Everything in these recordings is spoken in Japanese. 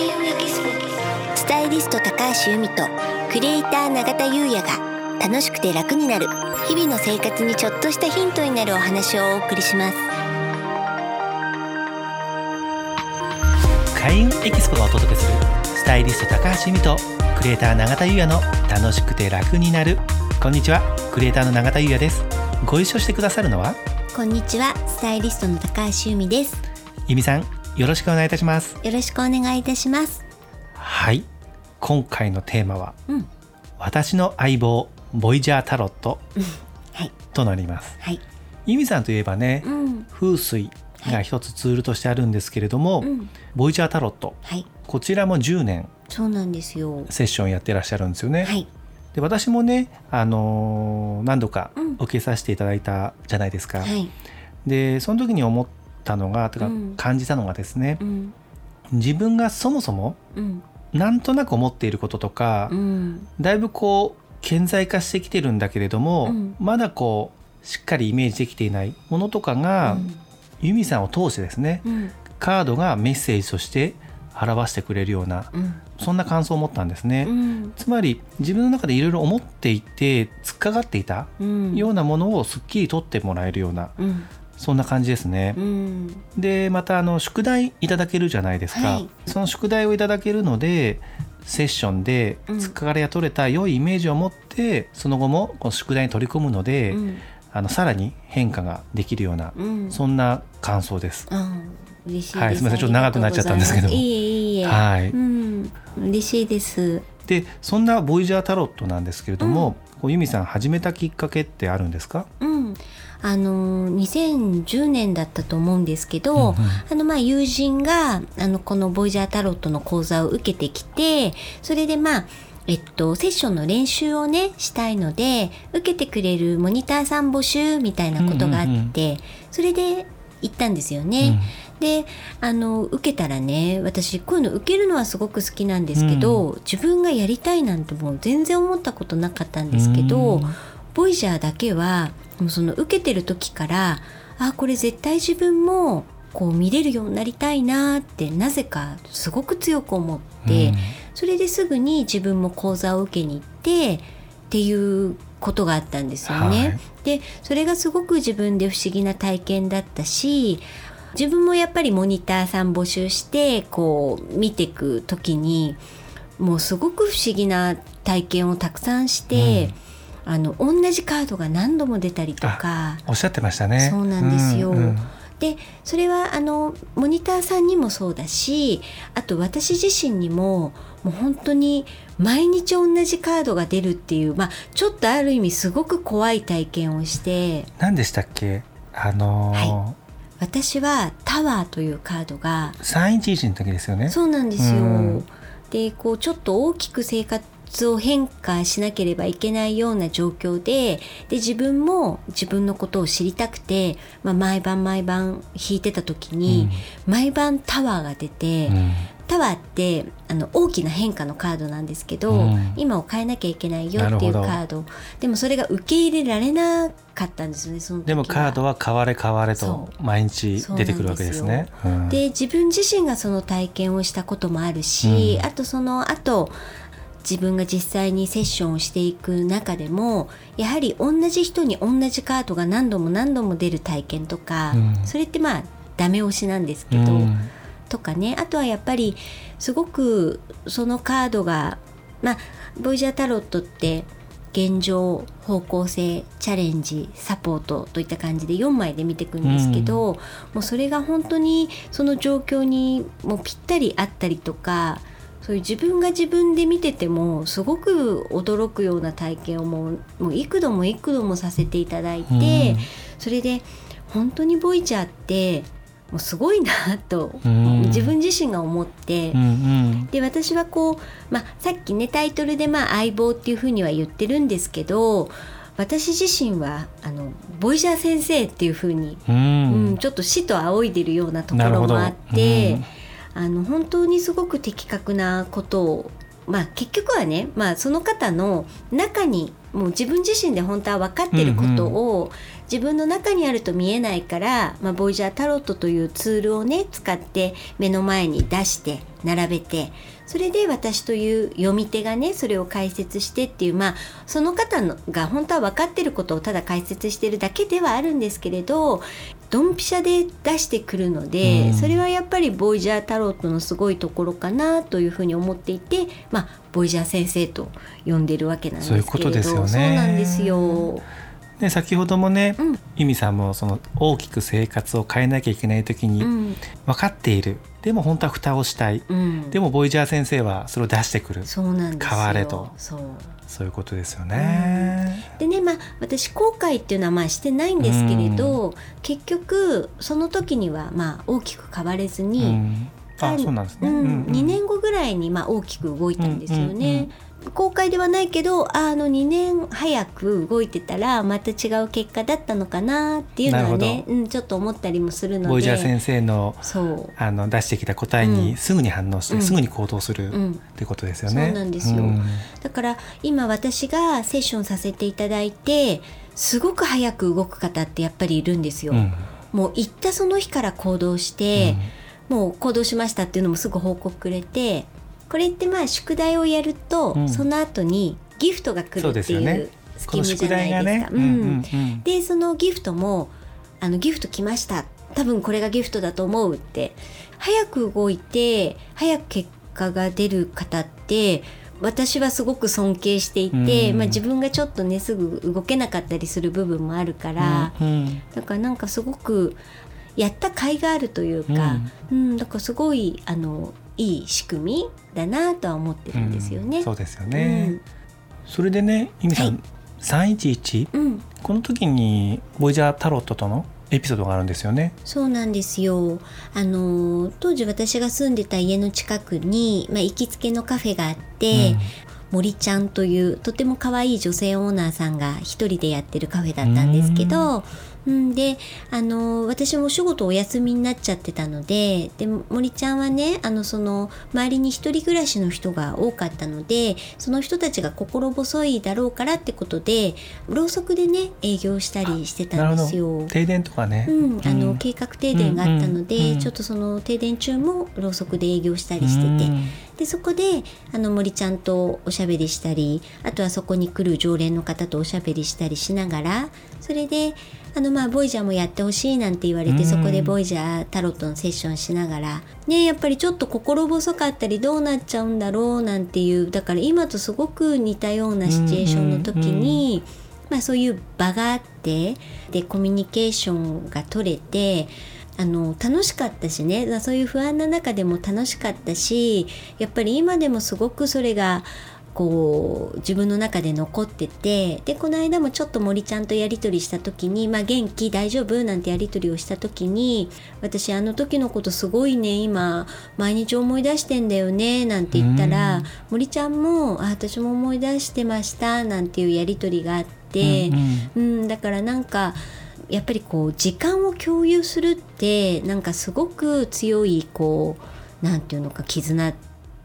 開運エキスポスタイリスト高橋由美とクリエイター永田優也が楽しくて楽になる日々の生活にちょっとしたヒントになるお話をお送りします。開運エキスポがお届けするスタイリスト高橋由美とクリエイター永田優也の楽しくて楽になる。こんにちはクリエイターの永田優也です。ご一緒してくださるのは？こんにちはスタイリストの高橋由美です。由美さんよろしくお願いいたします。よろしくお願いいたします。はい。今回のテーマは、うん。私の相棒ボイジャータロットはい。となります。はい。由美さんといえばね、うん。風水が一つツールとしてあるんですけれども、うん。ボイジャータロットはい。こちらも10年そうなんですよ。セッションやってらっしゃるんですよね、はい。で私もね、あのー何度かうん。受けさせていただいたじゃないですか、はい。でその時に思ったのがとかうん。感じたのがですね、うん。自分がそもそもうん。なんとなく思っていることとか、うん。だいぶこう顕在化してきてるんだけれども、うん。まだこうしっかりイメージできていないものとかが、ユミさんを通してですねうん。カードがメッセージとして表してくれるようなうん。そんな感想を持ったんですね。うん。つまり自分の中でいろいろ思っていて突っかかっていたうん。ようなものをすっきり取ってもらえるようなうんそんな感じですね。うん。でまたあの宿題いただけるじゃないですか、はい。その宿題をいただけるのでセッションでうん。突っかかりが取れた良いイメージを持ってその後もこの宿題に取り込むので、うん。あのさらに変化ができるような、うん。そんな感想です。あ嬉しい。はいすみません。ちょっと長くなっちゃったんですけどいいえいえ。はい。うん、嬉しいです。でそんなボイジャータロットなんですけれども、こう由美さん始めたきっかけってあるんですか、うん、あの2010年だったと思うんですけど、うんうん。あのまあ友人があのこのボイジャータロットの講座を受けてきて、それでまあえっと、セッションの練習をねしたいので受けてくれるモニターさん募集みたいなことがあって、うんうんうん。それで行ったんですよね。であの受けたらね私こういうの受けるのはすごく好きなんですけど、自分がやりたいなんてもう全然思ったことなかったんですけど、うん。ボイジャーだけはもうその受けてる時からあこれ絶対自分もこう見れるようになりたいなってなぜかすごく強く思って、うん。それですぐに自分も講座を受けに行ってっていうことがあったんですよね。はい。でそれがすごく自分で不思議な体験だったし自分もやっぱりモニターさん募集してこう見ていく時にもうすごく不思議な体験をたくさんして、あの同じカードが何度も出たりとか。おっしゃってましたね。そうなんですようんうんでそれはあのモニターさんにもそうだしあと私自身にももう本当に毎日同じカードが出るっていう、まあ、ちょっとある意味すごく怖い体験をして何でしたっけ？あのーは私はタワーというカードが311の時ですよね。そうなんですよ。うんでこうちょっと大きく生活を変化しなければいけないような状況でで自分も自分のことを知りたくて、まあ、毎晩毎晩弾いてた時に、毎晩タワーが出て、うん。タワーってあの大きな変化のカードなんですけど、うん。今を変えなきゃいけないよっていうカード。でもそれが受け入れられなかったんですよねそのでもカードは変われ変われと毎日出てくるわけですね。うん。で自分自身がその体験をしたこともあるし、うん。あとその後自分が実際にセッションをしていく中でもやはり同じ人に同じカードが何度も何度も出る体験とか、うん。それってまあダメ押しなんですけど、うん。とかね。あとはやっぱりすごくそのカードがまあボイジャータロットって現状方向性チャレンジサポートといった感じで4枚で見ていくんですけど、もうそれが本当にその状況にもうぴったりあったりとかそういう自分が自分で見ててもすごく驚くような体験をもうもう幾度も幾度もさせていただいて、うん。それで本当にボイチャーってもうすごいなと、うん。自分自身が思って、うんうん。で私はこう、まあ、さっきねタイトルで、まあ、相棒っていうふうには言ってるんですけど私自身はあのボイジャー先生っていうふうに、ううんんちょっと死と仰いでるようなところもあって、うんあの本当にすごく的確なことを、まあ、結局はね、まあ、その方の中にもう自分自身で本当は分かってることを、自分の中にあると見えないから、まあ、ボイジャータロットというツールをね使って目の前に出して並べてそれで私という読み手がねそれを解説してっていうまあその方のが本当は分かってることをただ解説してるだけではあるんですけれどドンピシャで出してくるので、うん。それはやっぱりボイジャータロットのすごいところかなというふうに思っていて、まあ、ボイジャー先生と呼んでるわけなんですけれど。そういうことですよね。そうなんですよ。で先ほどもね、うん。由美さんもその大きく生活を変えなきゃいけない時にうん。分かっている、でも本当は蓋をしたい、うん、でもボイジャー先生はそれを出してくる。そうなんですよ。変われと。そう。そういうことですよね。でねまあ私後悔っていうのはまあしてないんですけれど、結局その時にはまあ大きく変われずうに、ん、あそうなんですね。うん。うんうん。2年後ぐらいにまあ大きく動いたんですよね。公開ではないけどああの2年早く動いてたらまた違う結果だったのかなっていうのはなねる、うん、ちょっと思ったりもするので。ボイジャー先生のあの出してきた答えにすぐに反応して、うん。すぐに行動するっうん、てことですよね。そうなんですよ。ん。だから今私がセッションさせていただいてすごく早く動く方ってやっぱりいるんですよ。うん。もう行ったその日から行動して、もう行動しましたっていうのもすぐ報告くれてこれってまあ宿題をやると、うん。その後にギフトが来るっていうスキームじゃないですか。。でそのギフトもあのギフト来ました。多分これがギフトだと思うって。早く動いて早く結果が出る方って私はすごく尊敬していて、うん。まあ、自分がちょっとねすぐ動けなかったりする部分もあるから、うんうんだからなんかすごくやった甲斐があるというか、うん。だからすごいあのいい仕組みだなとは思ってるんですよね。うんそうですよね。それでね、由美さん、はい311うん、うんこの時にボイジャータロットとのエピソードがあるんですよね。そうなんですよ。あの当時私が住んでた家の近くに、まあ、行きつけのカフェがあって、森ちゃんというとても可愛い女性オーナーさんが一人でやってるカフェだったんですけど、うん、であの私もお仕事お休みになっちゃってたのでで森ちゃんはねあのその周りに一人暮らしの人が多かったのでその人たちが心細いだろうからってことでろうそくでね営業したりしてたんですよ。停電とかね。うん、あのうん。計画停電があったので、うんうんうんちょっとその停電中もろうそくで営業したりしてて、でそこであの森ちゃんとおしゃべりしたりあとはそこに来る常連の方とおしゃべりしたりしながらそれであのまあボイジャーもやってほしいなんて言われて、うん。そこでボイジャータロットのセッションしながらねやっぱりちょっと心細かったりどうなっちゃうんだろうなんていうだから今とすごく似たようなシチュエーションの時に、まあ、そういう場があってでコミュニケーションが取れてあの楽しかったしねそういう不安な中でも楽しかったしやっぱり今でもすごくそれがこう自分の中で残っててでこの間もちょっと森ちゃんとやり取りした時に「まあ、元気大丈夫?」なんてやり取りをした時に「私あの時のことすごいね今毎日思い出してんだよね」なんて言ったら、うん森ちゃんも「あ私も思い出してました」なんていうやり取りがあって。うんうんうん、だからなんかやっぱりこう時間を共有するってなんかすごく強いこうなんていうのか絆っ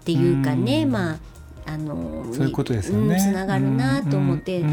ていうかね、うん。まああのそういうことですよね。うんつながるなと思って、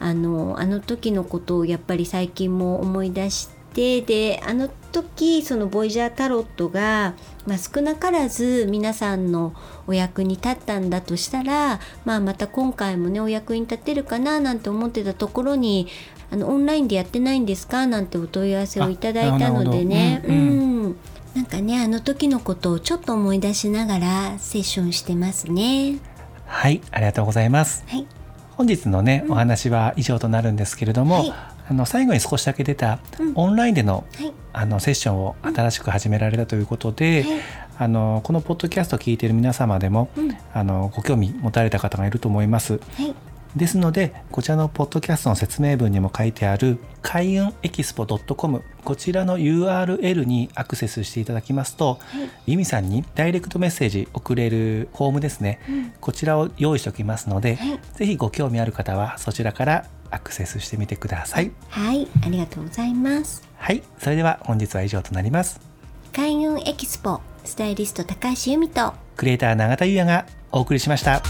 あのあの時のことをやっぱり最近も思い出してであの時そのボイジャータロットが、まあ、少なからず皆さんのお役に立ったんだとしたら、まあ、また今回もねお役に立てるかななんて思ってたところにあのオンラインでやってないんですかなんてお問い合わせをいただいたのでね。うんうんなんかねあの時のことをちょっと思い出しながらセッションしてますね。はい、ありがとうございます。はい、本日のね、お話は以上となるんですけれども、はいあの最後に少しだけ出た、うん。オンラインでのはい、あのセッションを新しく始められたということで、はい。あのこのポッドキャストを聞いている皆様でも、うん。あのご興味持たれた方がいると思います。はい、ですのでこちらのポッドキャストの説明文にも書いてある開運エキスポ .com こちらの URL にアクセスしていただきますと、由美さんにダイレクトメッセージ送れるフォームですね、うんこちらを用意しておきますので、はいぜひご興味ある方はそちらからアクセスしてみてください。はい、ありがとうございます。はい、それでは本日は以上となります。開運エキスポスタイリスト高橋由美とクリエイター永田優也がお送りしました。